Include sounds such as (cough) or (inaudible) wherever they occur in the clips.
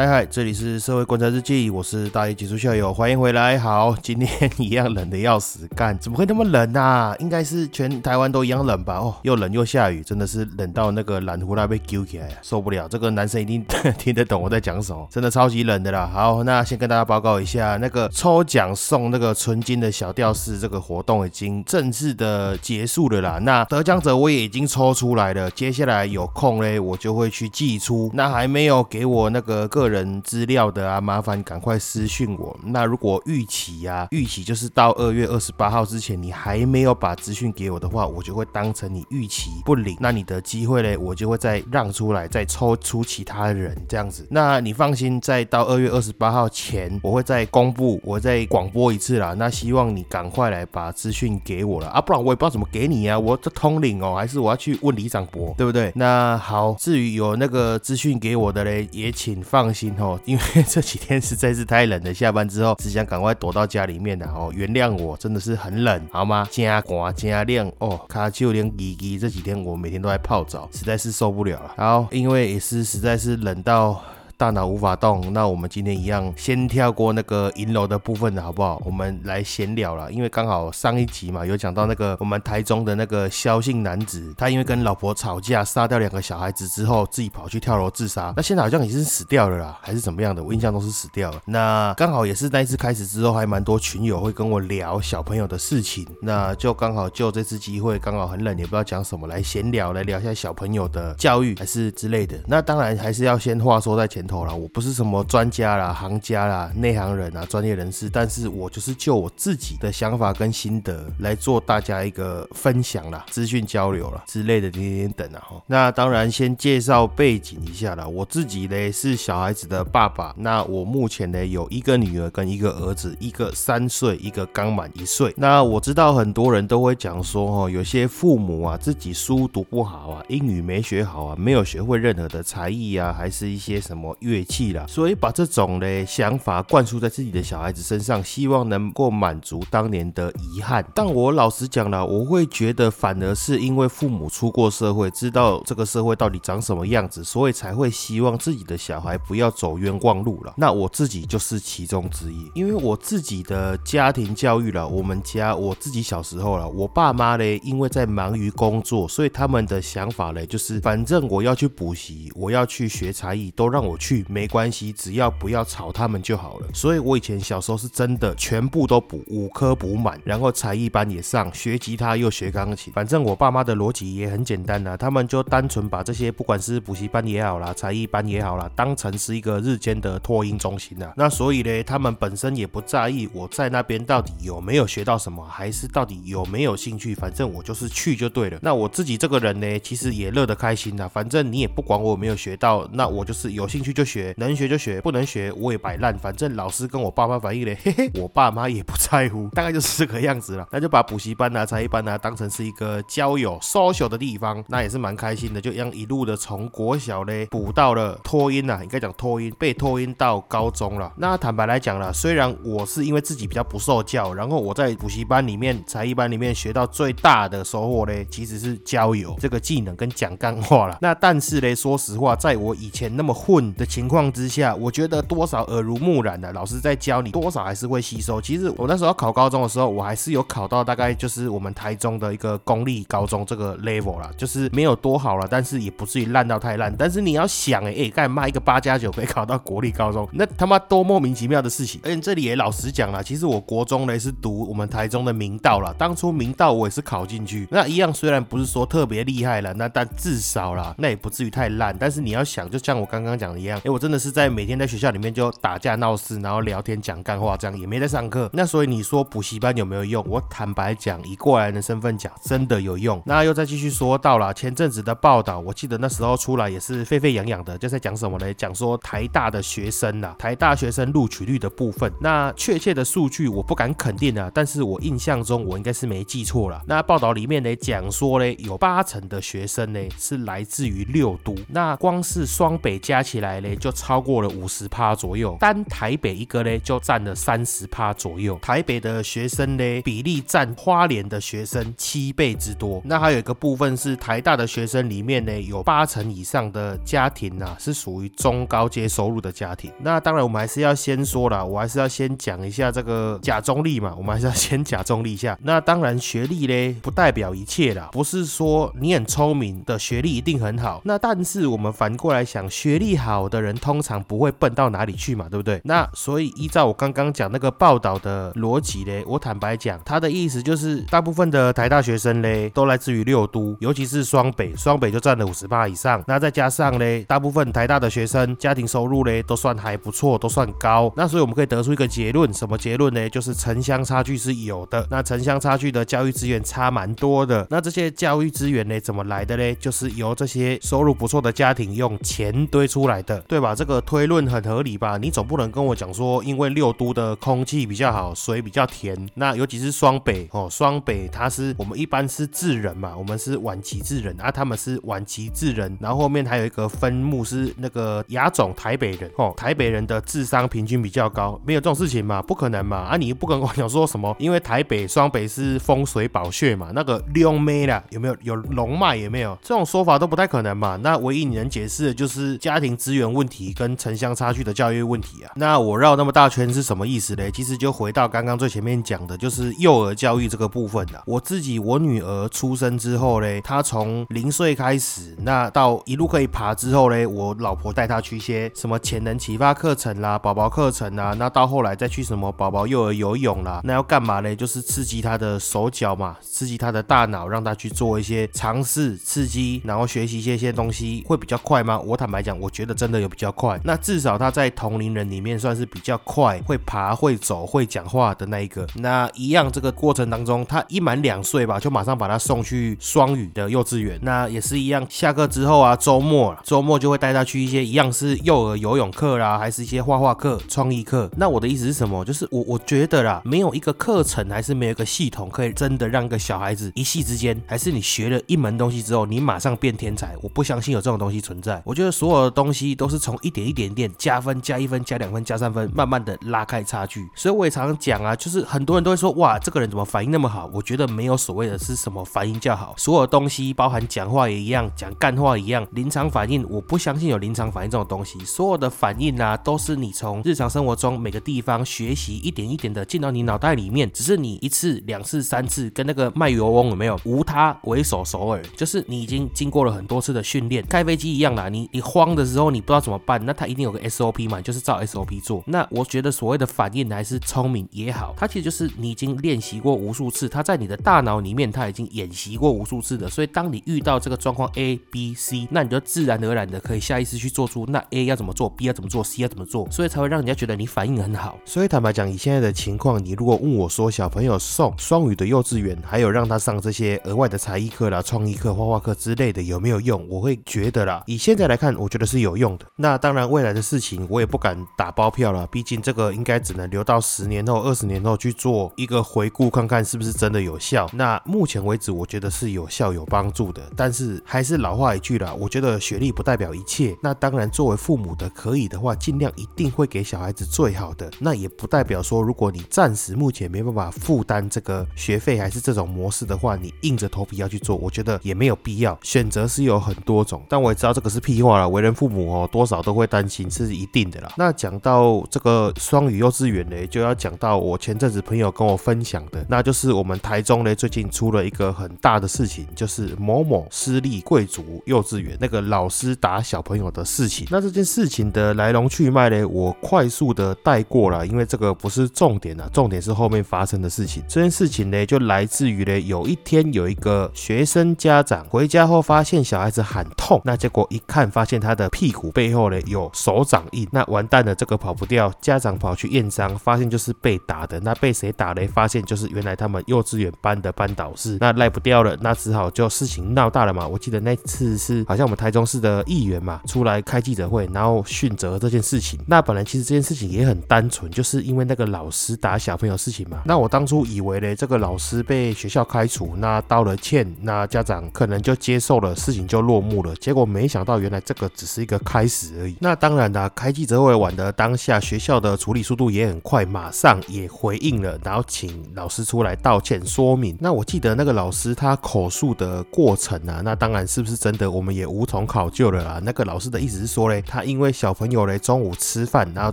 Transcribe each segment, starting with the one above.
嗨嗨，这里是社会观察日记，我是大一技术校友，欢迎回来。好，今天一样冷的要死，干 (laughs) 怎么会那么冷啊？应该是全台湾都一样冷吧？哦，又冷又下雨，真的是冷到那个蓝胡拉被揪起来，受不了。这个男生一定 (laughs) 听得懂我在讲什么，真的超级冷的啦。好，那先跟大家报告一下，那个抽奖送那个纯金的小吊饰这个活动已经正式的结束了啦。那得奖者我也已经抽出来了，接下来有空嘞，我就会去寄出。那还没有给我那个个人资料的啊，麻烦赶快私讯我。那如果预期呀，预期就是到二月二十八号之前，你还没有把资讯给我的话，我就会当成你预期不领。那你的机会嘞，我就会再让出来，再抽出其他人这样子。那你放心，在到二月二十八号前，我会再公布，我再广播一次啦。那希望你赶快来把资讯给我了啊，不然我也不知道怎么给你啊。我这通领哦，还是我要去问李长博，对不对？那好，至于有那个资讯给我的嘞，也请放心哦，因为 (laughs) 这几天实在是太冷了，下班之后只想赶快躲到家里面的哦。原谅我，真的是很冷，好吗？加寒加亮哦，卡就连滴滴这几天我每天都在泡澡，实在是受不了了。然后因为也是实在是冷到。大脑无法动，那我们今天一样先跳过那个银楼的部分的好不好？我们来闲聊了，因为刚好上一集嘛有讲到那个我们台中的那个萧姓男子，他因为跟老婆吵架，杀掉两个小孩子之后，自己跑去跳楼自杀。那现在好像已经死掉了啦，还是怎么样的？我印象中是死掉了。那刚好也是那一次开始之后，还蛮多群友会跟我聊小朋友的事情，那就刚好就这次机会，刚好很冷，也不知道讲什么，来闲聊，来聊一下小朋友的教育还是之类的。那当然还是要先话说在前。头了，我不是什么专家啦、行家啦、内行人啊、专业人士，但是我就是就我自己的想法跟心得来做大家一个分享啦、资讯交流啦之类的，点点等啊哈。那当然先介绍背景一下啦，我自己呢是小孩子的爸爸，那我目前呢有一个女儿跟一个儿子，一个三岁，一个刚满一岁。那我知道很多人都会讲说哈，有些父母啊自己书读不好啊，英语没学好啊，没有学会任何的才艺啊，还是一些什么。乐器啦，所以把这种嘞想法灌输在自己的小孩子身上，希望能够满足当年的遗憾。但我老实讲了，我会觉得反而是因为父母出过社会，知道这个社会到底长什么样子，所以才会希望自己的小孩不要走冤枉路了。那我自己就是其中之一，因为我自己的家庭教育了，我们家我自己小时候了，我爸妈嘞，因为在忙于工作，所以他们的想法嘞，就是反正我要去补习，我要去学才艺，都让我去。没关系，只要不要吵他们就好了。所以我以前小时候是真的全部都补五科补满，然后才艺班也上，学吉他又学钢琴。反正我爸妈的逻辑也很简单呐，他们就单纯把这些不管是补习班也好啦，才艺班也好啦，当成是一个日间的托婴中心呐。那所以呢，他们本身也不在意我在那边到底有没有学到什么，还是到底有没有兴趣，反正我就是去就对了。那我自己这个人呢，其实也乐得开心呐，反正你也不管我有没有学到，那我就是有兴趣就。学能学就学，不能学我也摆烂。反正老师跟我爸妈反映嘞，(laughs) 嘿嘿，我爸妈也不在乎，(laughs) 大概就是这个样子了。那就把补习班啊、才艺班啊当成是一个交友、social 的地方，那也是蛮开心的。就一样一路的从国小嘞补到了托音啊，应该讲托音，被托音到高中了。那坦白来讲了，虽然我是因为自己比较不受教，然后我在补习班里面、才艺班里面学到最大的收获嘞，其实是交友这个技能跟讲干话了。那但是嘞，说实话，在我以前那么混的。情况之下，我觉得多少耳濡目染的，老师在教你，多少还是会吸收。其实我那时候考高中的时候，我还是有考到大概就是我们台中的一个公立高中这个 level 啦，就是没有多好了，但是也不至于烂到太烂。但是你要想，哎哎，干嘛一个八加九可以考到国立高中，那他妈多莫名其妙的事情。而且这里也老实讲了，其实我国中呢是读我们台中的明道了，当初明道我也是考进去，那一样虽然不是说特别厉害了，那但至少啦，那也不至于太烂。但是你要想，就像我刚刚讲的一样。哎，我真的是在每天在学校里面就打架闹事，然后聊天讲干话，这样也没在上课。那所以你说补习班有没有用？我坦白讲，以过来人的身份讲，真的有用。那又再继续说到了前阵子的报道，我记得那时候出来也是沸沸扬扬的，就在讲什么呢？讲说台大的学生呐，台大学生录取率的部分。那确切的数据我不敢肯定啊，但是我印象中我应该是没记错了。那报道里面呢讲说呢，有八成的学生呢是来自于六都，那光是双北加起来呢就超过了五十趴左右，单台北一个呢就占了三十趴左右。台北的学生呢比例占花莲的学生七倍之多。那还有一个部分是台大的学生里面呢有八成以上的家庭呐是属于中高阶收入的家庭。那当然我们还是要先说了，我还是要先讲一下这个假中立嘛，我们还是要先假中立一下。那当然学历呢不代表一切啦，不是说你很聪明的学历一定很好。那但是我们反过来想，学历好的人通常不会笨到哪里去嘛，对不对？那所以依照我刚刚讲那个报道的逻辑嘞，我坦白讲，他的意思就是大部分的台大学生嘞都来自于六都，尤其是双北，双北就占了五十八以上。那再加上嘞，大部分台大的学生家庭收入嘞都算还不错，都算高。那所以我们可以得出一个结论，什么结论呢？就是城乡差距是有的。那城乡差距的教育资源差蛮多的。那这些教育资源呢怎么来的嘞？就是由这些收入不错的家庭用钱堆出来的，对吧？这个推论很合理吧？你总不能跟我讲说，因为六都的空气比较好，水比较甜。那尤其是双北哦，双北它是我们一般是智人嘛，我们是晚期智人啊，他们是晚期智人，然后后面还有一个分目是那个亚种台北人哦，台北人的智商平均比较高，没有这种事情嘛？不可能嘛？啊，你不跟我讲说什么？(laughs) 因为台北双北是风水宝穴嘛，那个龙妹啦，有没有有龙脉？有没有这种说法都不太可能嘛？那唯一你能解释的就是家庭资源问题跟城乡差距的教育问题啊。那我绕那么大圈是什么意思嘞？其实就回到刚刚最前面讲的，就是幼儿教育这个部分的。我自己我女儿出生之后嘞，她从零岁开始，那到一路可以爬之后嘞，我老婆带她去一些什么潜能启发课程啦、宝宝课程啦，那到后来再去什么宝宝幼儿游泳啦，那要干嘛嘞？就是刺激她的手脚嘛，刺激她的大脑，让她去做一些尝试、刺激，然后学习一些些东西，会比较快吗？我坦白讲，我觉得真的有比较快。那至少他在同龄人里面算是比较快，会爬、会走、会讲话的那一个。那一样这个过程当中，他一满两岁吧，就马上把他送去双语的幼稚园。那也是一样，下课之后啊，周末周末就会带他去一些一样是幼儿游泳课啦，还是一些画画课、创意课。那我的意思是什么？就是我我觉得啦，没有一个课程，还是没有一个系统，可以真的让一个小孩子一夕之间，还是你学了一门东西之后，你马上变天才。我不相信有这种东西存在。我觉得所有的东西都是从一点一点点加分、加一分、加两分、加三分，慢慢的拉开差距。所以我也常常讲啊，就是很多人都会说，哇，这个人怎么反应那么好？我觉得没有所谓的是什么反应较好，所有东西包含讲话也一样，讲干话一样，临场反应，我不相信有临场反应这种东西。所有的反应啊，都是你从日常生活中每个地方学习一点一点的进到你脑袋里面，只是你一次、两次、三次，跟那个卖油翁有没有？无他，为手首尔，就是你已经经过了很多次的训练，开飞机一样啦。你你慌的时候，你不知道怎么办，那他一定有个 SOP 嘛，就是照 SOP 做。那我觉得所谓的反应还是聪明也好，它其实就是你已经练习过无数次，它在你的大脑里面，它已经演习过无数次的。所以当你遇到这个状况 A、B、C，那你就自然而然的可以下意识去做出那 A 要怎么做，B 要怎么做，C 要怎么做，所以才会让人家觉得你反应很好。所以坦白讲，以现在的情况，你如果问我说小朋友送双语的幼稚园，还有让他上这些额外的才艺课啦、创意课、画画课之类的，有没有用？我会觉得啦，以现在来看，我觉得是有用那当然，未来的事情我也不敢打包票了，毕竟这个应该只能留到十年后、二十年后去做一个回顾，看看是不是真的有效。那目前为止，我觉得是有效、有帮助的。但是还是老话一句啦，我觉得学历不代表一切。那当然，作为父母的，可以的话，尽量一定会给小孩子最好的。那也不代表说，如果你暂时目前没办法负担这个学费，还是这种模式的话，你硬着头皮要去做，我觉得也没有必要。选择是有很多种，但我也知道这个是屁话了。为人父母哦，多少都会担心，是一定的啦。那讲到这个双语幼稚园呢，就要讲到我前阵子朋友跟我分享的，那就是我们台中呢最近出了一个很大的事情，就是某某私立贵族幼稚园那个老师打小朋友的事情。那这件事情的来龙去脉呢，我快速的带过了，因为这个不是重点啊，重点是后面发生的事情。这件事情呢，就来自于呢，有一天有一个学生家长回家后发现小孩子喊痛，那结果一看发现他的屁股被。背后呢有手掌印，那完蛋了，这个跑不掉。家长跑去验伤，发现就是被打的。那被谁打嘞？发现就是原来他们幼稚园班的班导师。那赖不掉了，那只好就事情闹大了嘛。我记得那次是好像我们台中市的议员嘛出来开记者会，然后训责这件事情。那本来其实这件事情也很单纯，就是因为那个老师打小朋友事情嘛。那我当初以为嘞，这个老师被学校开除，那道了歉，那家长可能就接受了，事情就落幕了。结果没想到，原来这个只是一个开始而已。那当然啦，开记者会晚的当下，学校的处理速度也很快，马上也回应了，然后请老师出来道歉说明。那我记得那个老师他口述的过程啊，那当然是不是真的，我们也无从考究了啦。那个老师的意思是说嘞，他因为小朋友嘞中午吃饭，然后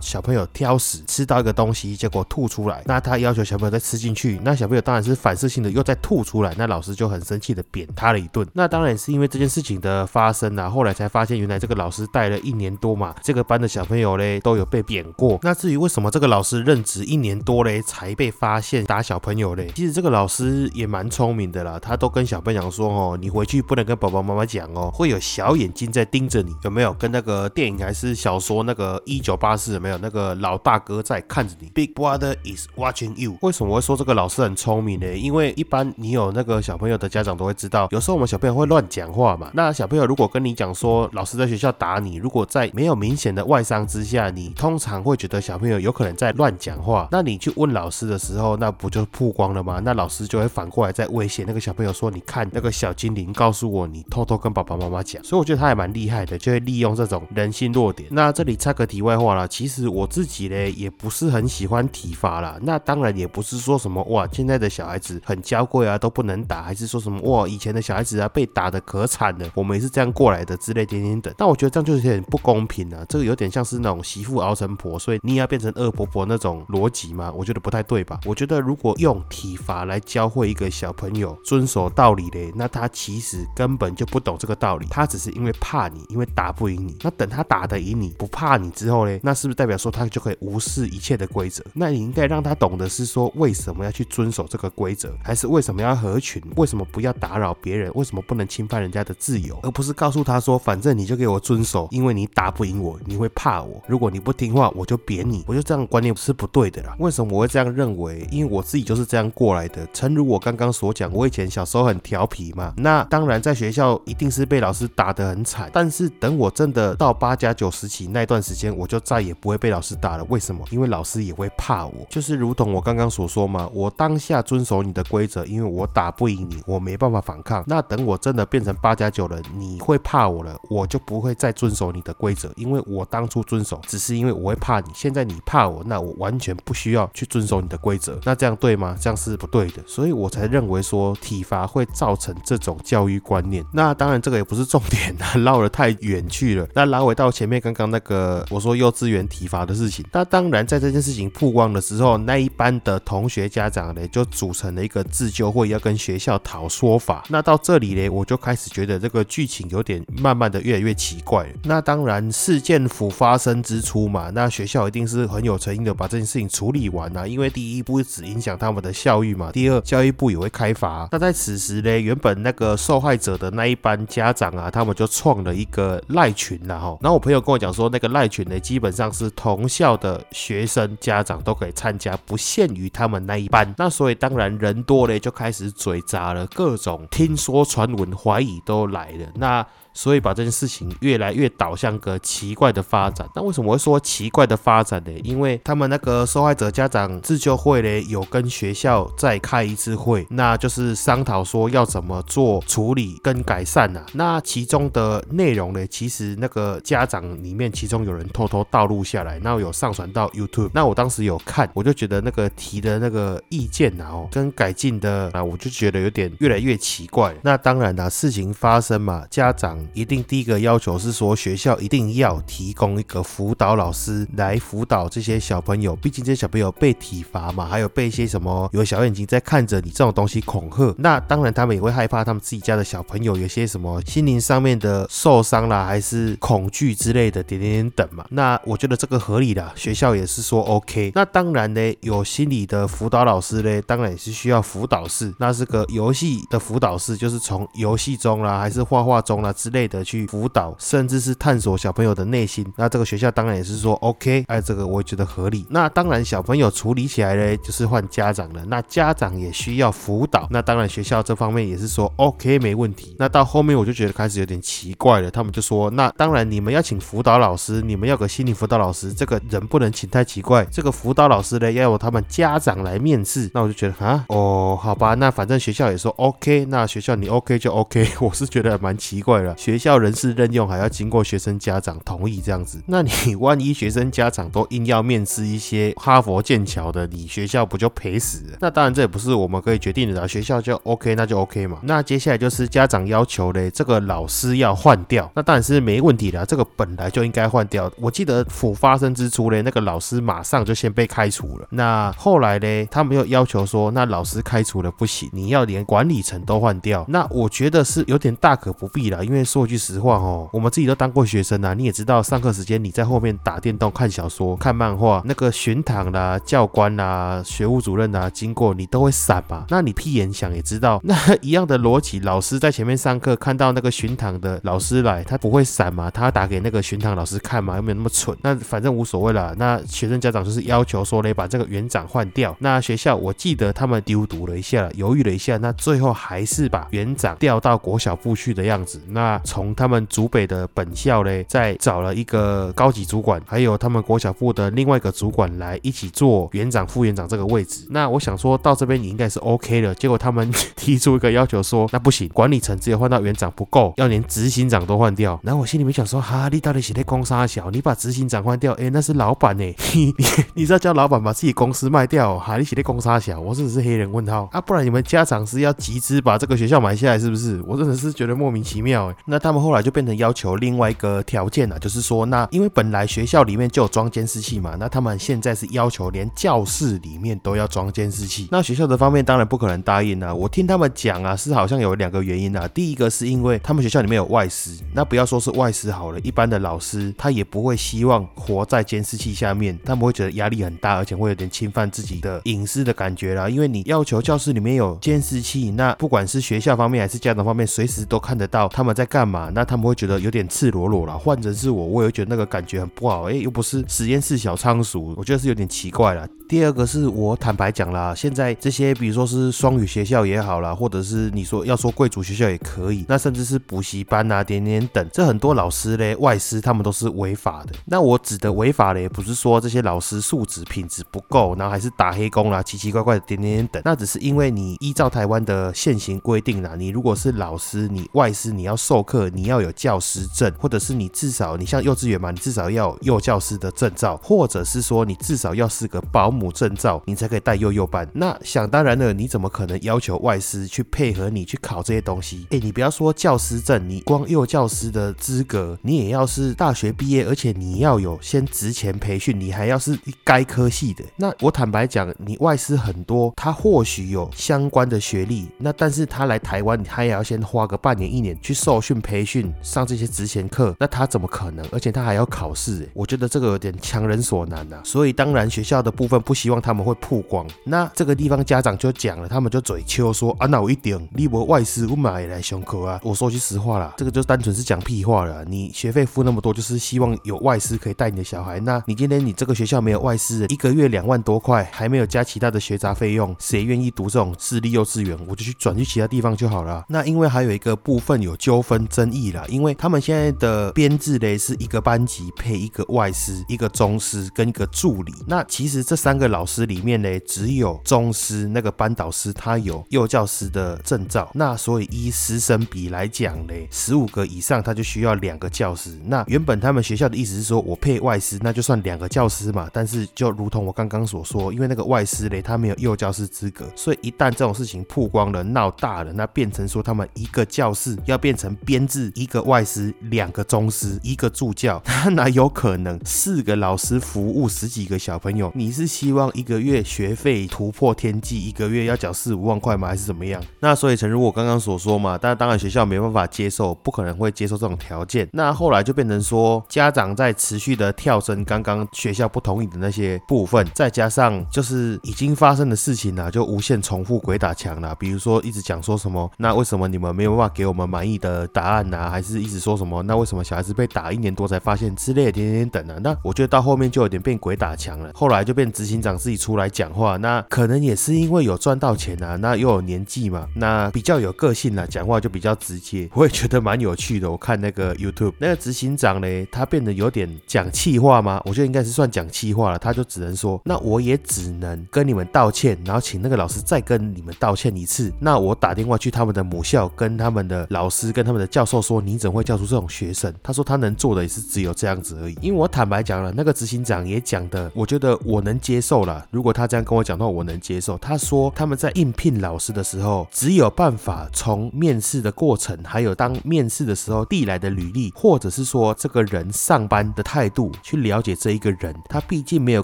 小朋友挑食吃到一个东西，结果吐出来，那他要求小朋友再吃进去，那小朋友当然是反射性的又再吐出来，那老师就很生气的扁他了一顿。那当然是因为这件事情的发生啊，后来才发现原来这个老师带了一年多嘛，这个班的小朋友嘞都有被扁过。那至于为什么这个老师任职一年多嘞才被发现打小朋友嘞，其实这个老师也蛮聪明的啦，他都跟小朋友说哦，你回去不能跟爸爸妈妈讲哦，会有小眼睛在盯着你，有没有？跟那个电影还是小说那个一九八四有没有？那个老大哥在看着你，Big Brother is watching you。为什么会说这个老师很聪明呢？因为一般你有那个小朋友的家长都会知道，有时候我们小朋友会乱讲话嘛。那小朋友如果跟你讲说老师在学校打你，如果在没有明显的外伤之下，你通常会觉得小朋友有可能在乱讲话。那你去问老师的时候，那不就曝光了吗？那老师就会反过来在威胁那个小朋友说：“你看那个小精灵告诉我，你偷偷跟爸爸妈妈讲。”所以我觉得他还蛮厉害的，就会利用这种人性弱点。那这里插个题外话啦，其实我自己呢也不是很喜欢体罚啦。那当然也不是说什么哇，现在的小孩子很娇贵啊，都不能打，还是说什么哇，以前的小孩子啊被打的可惨了，我们也是这样过来的之类点点等。但我觉得这样就是不公平啊，这个有点像是那种媳妇熬成婆，所以你也要变成恶婆婆那种逻辑吗？我觉得不太对吧？我觉得如果用体罚来教会一个小朋友遵守道理嘞，那他其实根本就不懂这个道理，他只是因为怕你，因为打不赢你。那等他打得赢你，不怕你之后嘞，那是不是代表说他就可以无视一切的规则？那你应该让他懂的是说为什么要去遵守这个规则，还是为什么要合群？为什么不要打扰别人？为什么不能侵犯人家的自由？而不是告诉他说，反正你就给我遵守，因为因为你打不赢我，你会怕我。如果你不听话，我就扁你。我觉得这样观念是不对的啦。为什么我会这样认为？因为我自己就是这样过来的。诚如我刚刚所讲，我以前小时候很调皮嘛。那当然在学校一定是被老师打得很惨。但是等我真的到八加九时期那段时间，我就再也不会被老师打了。为什么？因为老师也会怕我。就是如同我刚刚所说嘛，我当下遵守你的规则，因为我打不赢你，我没办法反抗。那等我真的变成八加九了，你会怕我了，我就不会再遵守你的规则，因为我当初遵守只是因为我会怕你。现在你怕我，那我完全不需要去遵守你的规则。那这样对吗？这样是不对的。所以我才认为说体罚会造成这种教育观念。那当然这个也不是重点啊，(laughs) 绕得太远去了。那拉回到前面刚刚那个我说幼稚园体罚的事情，那当然在这件事情曝光的时候，那一班的同学家长呢就组成了一个自救会，要跟学校讨说法。那到这里呢，我就开始觉得这个剧情有点慢慢的越来越奇怪。那当然事件甫发生之初嘛，那学校一定是很有诚意的把这件事情处理完啊，因为第一不只影响他们的校誉嘛，第二教育部也会开罚。那在此时呢，原本那个受害者的那一班家长啊，他们就创了一个赖群了哈。然后我朋友跟我讲说，那个赖群呢，基本上是同校的学生家长都可以参加，不限于他们那一班。那所以当然人多嘞，就开始嘴杂了，各种听说传闻、怀疑都来了。那所以把这件事情越来越导向个奇怪的发展。那为什么会说奇怪的发展呢？因为他们那个受害者家长自救会呢，有跟学校再开一次会，那就是商讨说要怎么做处理跟改善呐。那其中的内容呢，其实那个家长里面，其中有人偷偷盗录下来，然后有上传到 YouTube。那我当时有看，我就觉得那个提的那个意见呐，哦，跟改进的啊，我就觉得有点越来越奇怪。那当然啦，事情发生嘛，家长。一定第一个要求是说，学校一定要提供一个辅导老师来辅导这些小朋友。毕竟这些小朋友被体罚嘛，还有被一些什么有小眼睛在看着你这种东西恐吓。那当然他们也会害怕，他们自己家的小朋友有些什么心灵上面的受伤啦，还是恐惧之类的点点点等嘛。那我觉得这个合理的，学校也是说 OK。(laughs) 那当然呢，有心理的辅导老师呢，当然也是需要辅导室。那是个游戏的辅导室，就是从游戏中啦，还是画画中啦之。类的去辅导，甚至是探索小朋友的内心。那这个学校当然也是说 OK，哎，这个我也觉得合理。那当然小朋友处理起来呢，就是换家长了。那家长也需要辅导，那当然学校这方面也是说 OK 没问题。那到后面我就觉得开始有点奇怪了，他们就说，那当然你们要请辅导老师，你们要个心理辅导老师，这个人不能请太奇怪。这个辅导老师呢，要由他们家长来面试。那我就觉得啊，哦，好吧，那反正学校也说 OK，那学校你 OK 就 OK。我是觉得蛮奇怪的，学校人事任用还要经过学生家长同意这样子，那你 (laughs) 万一学生家长都硬要面试一些哈佛剑桥的，你学校不就赔死了？那当然这也不是我们可以决定的啦，学校就 OK，那就 OK 嘛。那接下来就是家长要求嘞，这个老师要换掉，那当然是没问题的，这个本来就应该换掉。我记得府发生之初嘞，那个老师马上就先被开除了。那后来嘞，他们又要求说，那老师开除了不行，你要连管理层都换掉。那我觉得是有点大可不必了，因为说句实话哦，我们自己都当过学生啊，你也知道，上课时间你在后面打电动、看小说、看漫画，那个巡堂啦、教官啦、学务主任啦经过，你都会闪嘛。那你屁眼想也知道，那 (laughs) 一样的逻辑，老师在前面上课，看到那个巡堂的老师来，他不会闪嘛？他打给那个巡堂老师看嘛？有没有那么蠢？那反正无所谓了。那学生家长就是要求说嘞，把这个园长换掉。那学校我记得他们丢读了一下，犹豫了一下，那最后还是把园长调到国小部去的样子。那从他们竹北的本校嘞，再找了一个高级主管，还有他们国小部的另外一个主管来一起做园长、副园长这个位置。那我想说到这边你应该是 OK 了。结果他们 (laughs) 提出一个要求说，那不行，管理层只有换到园长不够，要连执行长都换掉。然后我心里面想说，哈，你到底是在攻杀小？你把执行长换掉，哎，那是老板呢，你你你是要叫老板把自己公司卖掉？哈，你是在攻杀小？我只是黑人问号啊，不然你们家长是要集资把这个学校买下来是不是？我真的是觉得莫名其妙。那他们后来就变成要求另外一个条件了，就是说，那因为本来学校里面就有装监视器嘛，那他们现在是要求连教室里面都要装监视器。那学校的方面当然不可能答应啊。我听他们讲啊，是好像有两个原因啊。第一个是因为他们学校里面有外师，那不要说是外师好了，一般的老师他也不会希望活在监视器下面，他们会觉得压力很大，而且会有点侵犯自己的隐私的感觉啦。因为你要求教室里面有监视器，那不管是学校方面还是家长方面，随时都看得到他们在干干嘛，那他们会觉得有点赤裸裸了。换成是我，我也会觉得那个感觉很不好。哎，又不是实验室小仓鼠，我觉得是有点奇怪了。第二个是我坦白讲啦，现在这些比如说是双语学校也好啦，或者是你说要说贵族学校也可以，那甚至是补习班啊、点点等，这很多老师嘞、外师他们都是违法的。那我指的违法嘞，不是说这些老师素质品质不够，然后还是打黑工啦、奇奇怪怪的点点等，那只是因为你依照台湾的现行规定啦，你如果是老师，你外师你要授课，你要有教师证，或者是你至少你像幼稚园嘛，你至少要有幼教师的证照，或者是说你至少要是个保。姆证照，你才可以带幼幼班。那想当然了，你怎么可能要求外师去配合你去考这些东西？哎，你不要说教师证，你光幼教师的资格，你也要是大学毕业，而且你要有先职前培训，你还要是该科系的。那我坦白讲，你外师很多，他或许有相关的学历，那但是他来台湾，他也要先花个半年一年去受训培训，上这些职前课，那他怎么可能？而且他还要考试，我觉得这个有点强人所难呐。所以当然学校的部分。不希望他们会曝光，那这个地方家长就讲了，他们就嘴秋说啊，那我一点你我外师我买来上课啊。我说句实话啦，这个就单纯是讲屁话了。你学费付那么多，就是希望有外师可以带你的小孩。那你今天你这个学校没有外师，一个月两万多块，还没有加其他的学杂费用，谁愿意读这种私立幼稚园？我就去转去其他地方就好了。那因为还有一个部分有纠纷争议啦，因为他们现在的编制嘞是一个班级配一个外师、一个中师跟一个助理。那其实这三个老师里面呢，只有中师那个班导师他有幼教师的证照，那所以依师生比来讲呢，十五个以上他就需要两个教师。那原本他们学校的意思是说，我配外师，那就算两个教师嘛。但是就如同我刚刚所说，因为那个外师嘞，他没有幼教师资格，所以一旦这种事情曝光了、闹大了，那变成说他们一个教室要变成编制一个外师、两个中师、一个助教，(laughs) 他哪有可能四个老师服务十几个小朋友？你是希望一个月学费突破天际，一个月要缴四五万块吗？还是怎么样？那所以，诚如我刚刚所说嘛，但当然学校没办法接受，不可能会接受这种条件。那后来就变成说，家长在持续的跳升刚刚学校不同意的那些部分，再加上就是已经发生的事情呢，就无限重复鬼打墙了。比如说一直讲说什么，那为什么你们没有办法给我们满意的答案呐，还是一直说什么？那为什么小孩子被打一年多才发现之类的点点等啊？那我觉得到后面就有点变鬼打墙了。后来就变执行长自己出来讲话，那可能也是因为有赚到钱啊，那又有年纪嘛，那比较有个性啦，讲话就比较直接。我也觉得蛮有趣的。我看那个 YouTube 那个执行长嘞，他变得有点讲气话吗？我觉得应该是算讲气话了。他就只能说，那我也只能跟你们道歉，然后请那个老师再跟你们道歉一次。那我打电话去他们的母校，跟他们的老师、跟他们的教授说，你怎么会教出这种学生？他说他能做的也是只有这样子而已。因为我坦白讲了，那个执行长也讲的，我觉得我能接受了。如果他这样跟我讲的话，我能接受。他说他们在应聘老师的时候，只有办法从面试的过程，还有当面试的时候递来的履历，或者是说这个人上班的态度，去了解这一个人。他毕竟没有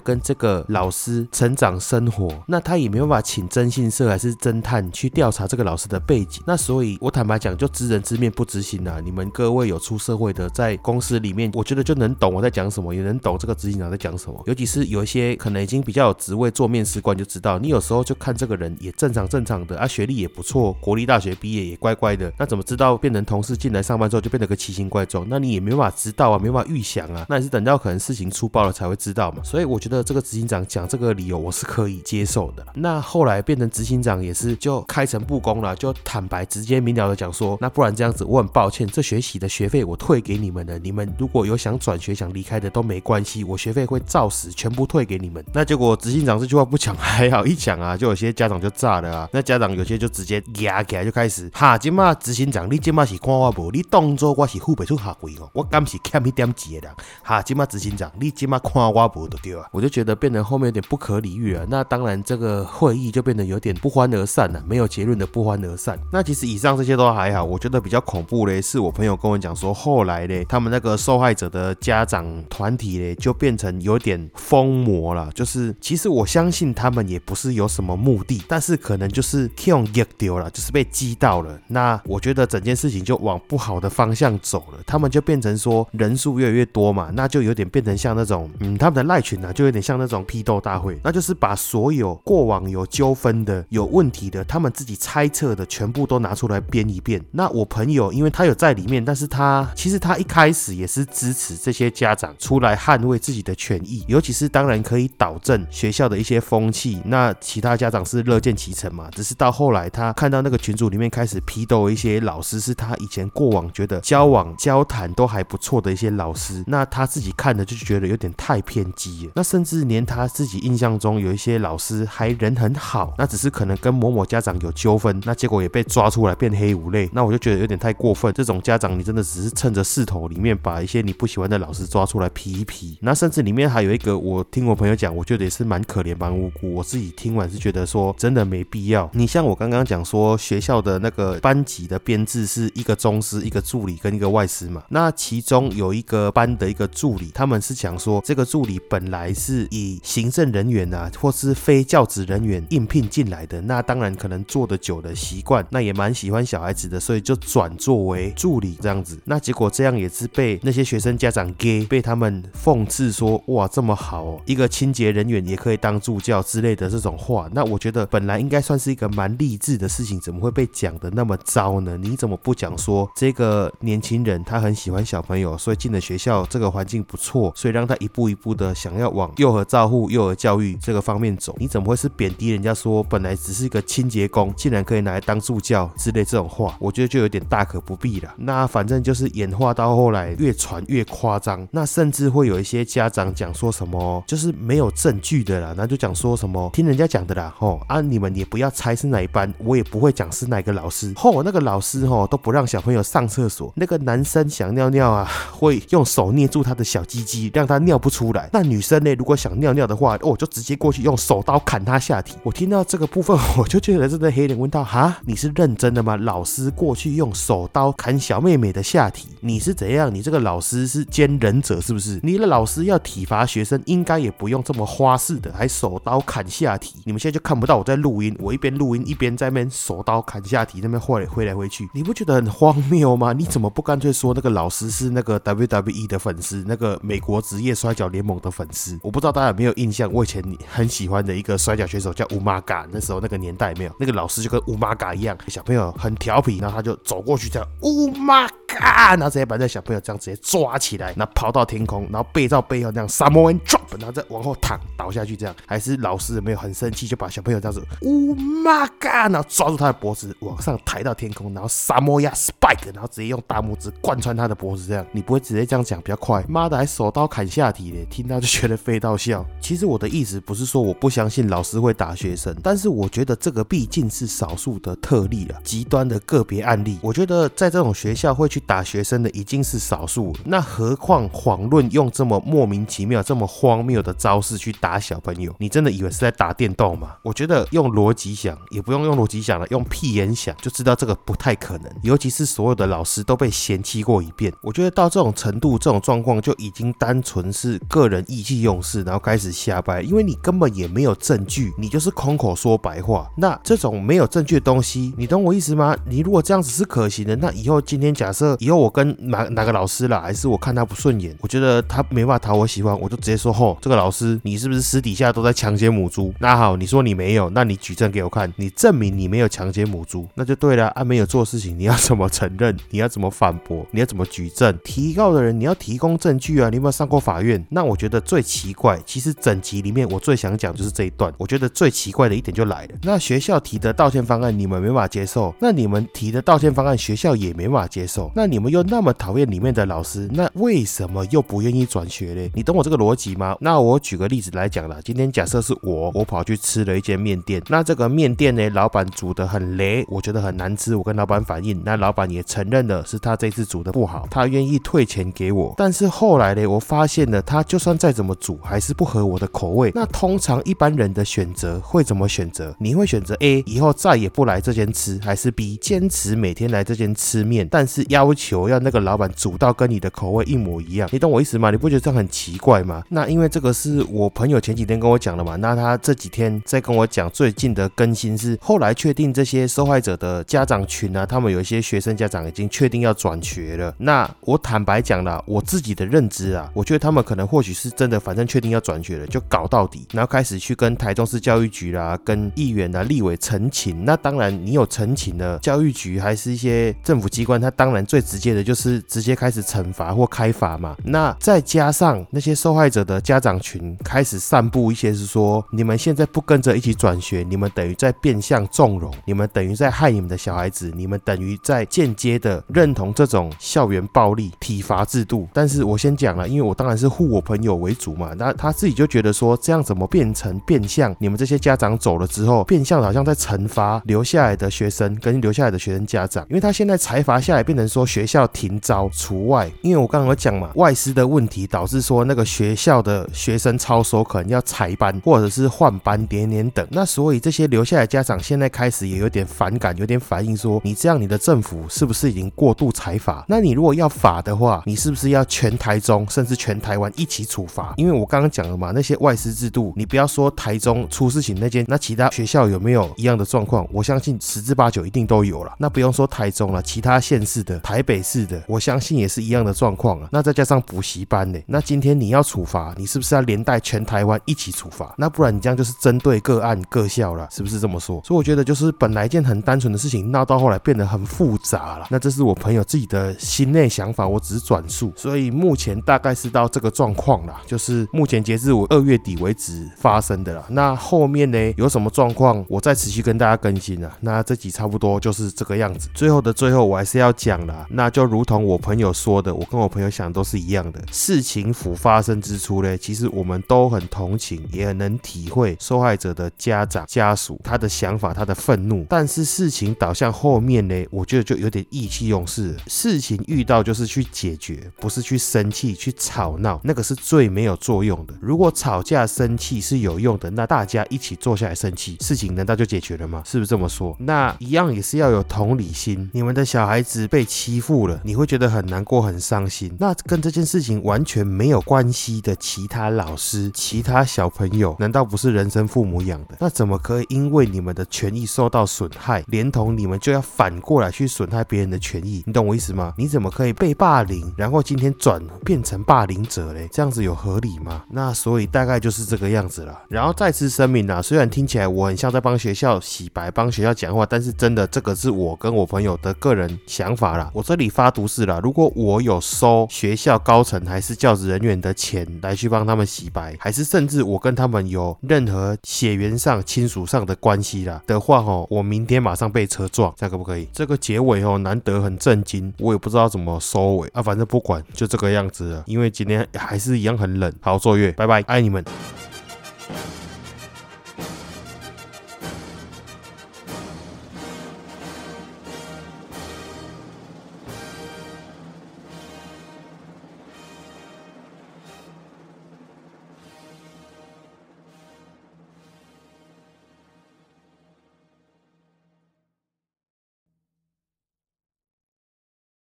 跟这个老师成长生活，那他也没办法请征信社还是侦探去调查这个老师的背景。那所以，我坦白讲，就知人知面不知执行啊。你们各位有出社会的，在公司里面，我觉得就能懂我在讲什么，也能懂这个执行长在讲什么。尤其是有一些可能已经比较有职位做面试官，就知道你有时候就看这个人也正常正常的啊，学历也不错，国立大学毕业也乖乖的。那怎么知道变成同事进来上班之后就变得个奇形怪状？那你也没办法知道啊，没办法预想啊。那也是等到可能事情出爆了才会知道嘛。所以我觉得这个执行长讲这个理由我是可以接受的。那后来变成执行长也是就开诚布公了，就坦白直接明了的讲说，那不然这样子，问很抱歉，这学期的学费我退给你们了。你们如果有想转学想离开的都没关系，我学费会照实全部退给你们。那结果执行长这句话不讲还好，一讲啊，就有些家长就炸了啊。那家长有些就直接压起来，就开始哈，今嘛执行长，你今嘛是看我无？你当作我是付不出学费哦，我敢是欠一点钱的人。哈，今嘛执行长，你今嘛看我无就对啊。我就觉得变得后面有点不可理喻了。那当然，这个会议就变得有点不欢而散了，没有结论的不欢而散。那其实以上这些都还好，我觉得比较恐怖嘞，是我朋友跟我讲说，后来嘞，他们那个受害者的家长团体嘞，就变成有点疯魔了。就是其实我相信他们也不是有什么目的，但是可能就是用 get 丢了，就是被激到了。那我觉得整件事情就往不好的方向走了。他们就变成说人数越来越多嘛，那就有点变成像那种嗯，他们的赖群啊，就有点像那种批斗大会，那就是把所有过往有纠纷的、有问题的，他们自己猜测的，全部都拿出来编一遍。那我朋友因为因为他有在里面，但是他其实他一开始也是支持这些家长出来捍卫自己的权益，尤其是当然可以导正学校的一些风气。那其他家长是乐见其成嘛，只是到后来他看到那个群组里面开始批斗一些老师，是他以前过往觉得交往交谈都还不错的一些老师，那他自己看的就觉得有点太偏激了。那甚至连他自己印象中有一些老师还人很好，那只是可能跟某某家长有纠纷，那结果也被抓出来变黑五类，那我就觉得有点太过分。这种家长你真的只是趁着势头里面把一些你不喜欢的老师抓出来批一批。那甚至里面还有一个，我听我朋友讲，我觉得也是蛮可怜蛮无辜。我自己听完是觉得说真的没必要。你像我刚刚讲说学校的那个班级的编制是一个中师、一个助理跟一个外师嘛，那其中有一个班的一个助理，他们是讲说这个助理本来是以行政人员啊，或是非教职人员应聘进来的，那当然可能做的久的习惯，那也蛮喜欢小孩子的，所以就转做作为助理这样子。那结果这样也是被那些学生家长给被他们讽刺说，哇，这么好哦，一个清洁人员也可以当助教之类的这种话。那我觉得本来应该算是一个蛮励志的事情，怎么会被讲的那么糟呢？你怎么不讲说这个年轻人他很喜欢小朋友，所以进了学校这个环境不错，所以让他一步一步的想要往幼儿照护、幼儿教育这个方面走？你怎么会是贬低人家说本来只是一个清洁工，竟然可以拿来当助教之类这种话？我觉得就有点大可不必了。那反正就是演化到后来越传越夸张，那甚至会有一些家长讲说什么就是没有证据的啦，那就讲说什么听人家讲的啦，吼啊你们也不要猜是哪一班，我也不会讲是哪个老师，吼那个老师吼都不让小朋友上厕所，那个男生想尿尿啊 (laughs) 会用手捏住他的小鸡鸡，让他尿不出来，那女生呢如果想尿尿的话，哦就直接过去用手刀砍他下体。我听到这个部分，(laughs) 我就觉得真的黑脸问道哈，你是认真的吗？老师过去用手刀砍小妹妹的下体，你是怎样？你这个老师是兼忍者是不是？你的老师要体罚学生，应该也不用这么花式的，还手刀砍下体。你们现在就看不到我在录音，我一边录音一边在那边手刀砍下体，那边挥来挥来挥去，你不觉得很荒谬吗？你怎么不干脆说那个老师是那个 WWE 的粉丝，那个美国职业摔跤联盟的粉丝？我不知道大家有没有印象，我以前很喜欢的一个摔跤选手叫乌马嘎，那时候那个年代没有，那个老师就跟乌马嘎一样，小朋友很调皮，然后他就走过去这样乌马。嘎，然后直接把这小朋友这样直接抓起来，然后抛到天空，然后背照背后那样 Samoan drop，然后再往后躺倒下去，这样还是老师没有很生气，就把小朋友这样子，Oh my god，然后抓住他的脖子往上抬到天空，然后 Samoa spike，然后直接用大拇指贯穿他的脖子，这样你不会直接这样讲比较快？妈的，还手刀砍下体嘞，听到就觉得飞到笑。其实我的意思不是说我不相信老师会打学生，但是我觉得这个毕竟是少数的特例了，极端的个别案例。我觉得在这种学校会去打学生的已经是少数，那何况遑论用这么莫名其妙、这么荒谬的招式去打小朋友？你真的以为是在打电动吗？我觉得用逻辑想，也不用用逻辑想了，用屁眼想就知道这个不太可能。尤其是所有的老师都被嫌弃过一遍，我觉得到这种程度、这种状况就已经单纯是个人意气用事，然后开始瞎掰，因为你根本也没有证据，你就是空口说白话。那这种没有证据的东西，你懂我意思吗？你如果这样子是可行的，那以后今天假设以后我跟哪哪个老师啦，还是我看他不顺眼，我觉得他没办法讨我喜欢，我就直接说吼，这个老师你是不是私底下都在强奸母猪？那好，你说你没有，那你举证给我看，你证明你没有强奸母猪，那就对了。啊，没有做事情，你要怎么承认？你要怎么反驳？你要怎么举证？提告的人你要提供证据啊！你有没有上过法院？那我觉得最奇怪，其实整集里面我最想讲就是这一段。我觉得最奇怪的一点就来了，那学校提的道歉方案你们没法接受，那你们提的道歉方案学校也没法接受，那你们又那么讨厌里面的老师，那为什么又不愿意转学嘞？你懂我这个逻辑吗？那我举个例子来讲了，今天假设是我，我跑去吃了一间面店，那这个面店呢，老板煮的很雷，我觉得很难吃，我跟老板反映，那老板也承认了是他这次煮的不好，他愿意退钱给我，但是后来呢，我发现了他就算再怎么煮，还是不合我的口味。那通常一般人的选择会怎么选择？你会选择 A 以后再也不来这间吃，还是 B 坚持每天来这间吃吃面，但是要求要那个老板煮到跟你的口味一模一样？你懂我意思吗？你不觉得这样很奇怪吗？那因为这个是我朋友前几天跟我讲的嘛，那他这几天在跟我讲最近的更新是后来确定这些受害者的家长群啊，他们有一些学生家长已经确定要转学了。那我坦白讲了，我自己的认知啊，我觉得他们可能或许是真的，反正确定要转学了，就搞到底，然后开始去跟台中市教育局啦、跟议员啊、立委陈情。那当然，你有陈情的教育局还是一些政府机关，他当然最直接的就是直接开始惩罚或开罚嘛。那再加上那些受害者的家长群开始散布一些是说，你们现在不跟着一起转学，你们等于在变相纵容，你们等于在害你们的小孩子，你们等于在间接的认同这种校园暴力体罚制度。但是我先讲了，因为我当然是护我朋友为主嘛。那他自己就觉得说，这样怎么变成变相？你们这些家长走了之后，变相好像在惩罚留下来的学生跟留下来的学生家长，因为他现在在裁罚下来变成说学校停招除外。因为我刚刚有讲嘛，外师的问题导致说那个学校的学生超收可能要裁班或者是换班点点等。那所以这些留下来家长现在开始也有点反感，有点反应说，你这样你的政府是不是已经过度裁罚？那你如果要罚的话，你是不是要全台中甚至全台湾一起处罚？因为我刚刚讲了嘛，那些外师制度，你不要说台中出事情那间，那其他学校有没有一样的状况？我相信十之八九一定都有了。那不用说台中了，其他县市的、台北市的，我相信也是一样的状况了。那再加上补习班呢？那今天你要处罚，你是不是要连带全台湾一起处罚？那不然你这样就是针对个案各校了，是不是这么说？所以我觉得就是本来一件很单纯的事情，闹到后来变得很复杂了。那这是我朋友自己的心内想法，我只是转述。所以目前大概是到这个状况啦，就是目前截至我二月底为止发生的啦。那后面呢有什么状况，我再持续跟大家更新啊。那这集差不多就是这个样子。最后的最后，后我还是要讲啦，那就如同我朋友说的，我跟我朋友想都是一样的。事情甫发生之初呢，其实我们都很同情，也很能体会受害者的家长家属他的想法，他的愤怒。但是事情导向后面呢，我觉得就有点意气用事。事情遇到就是去解决，不是去生气、去吵闹，那个是最没有作用的。如果吵架生气是有用的，那大家一起坐下来生气，事情难道就解决了吗？是不是这么说？那一样也是要有同理心。你们的小孩子被欺负了，你会觉得很难过、很伤心。那跟这件事情完全没有关系的其他老师、其他小朋友，难道不是人生父母养的？那怎么可以因为你们的权益受到损害，连同你们就要反过来去损害别人的权益？你懂我意思吗？你怎么可以被霸凌，然后今天转变成霸凌者嘞？这样子有合理吗？那所以大概就是这个样子了。然后再次声明啊，虽然听起来我很像在帮学校洗白、帮学校讲话，但是真的这个是我跟我朋友的个人想法啦。我这里发毒誓了，如果我有收学校高层还是教职人员的钱来去帮他们洗白，还是甚至我跟他们有任何血缘上、亲属上的关系啦的话，哦，我明天马上被车撞，这样可不可以？这个结尾哦，难得很震惊，我也不知道怎么收尾啊，反正不管，就这个样子了。因为今天还是一样很冷，好，坐月，拜拜，爱你们。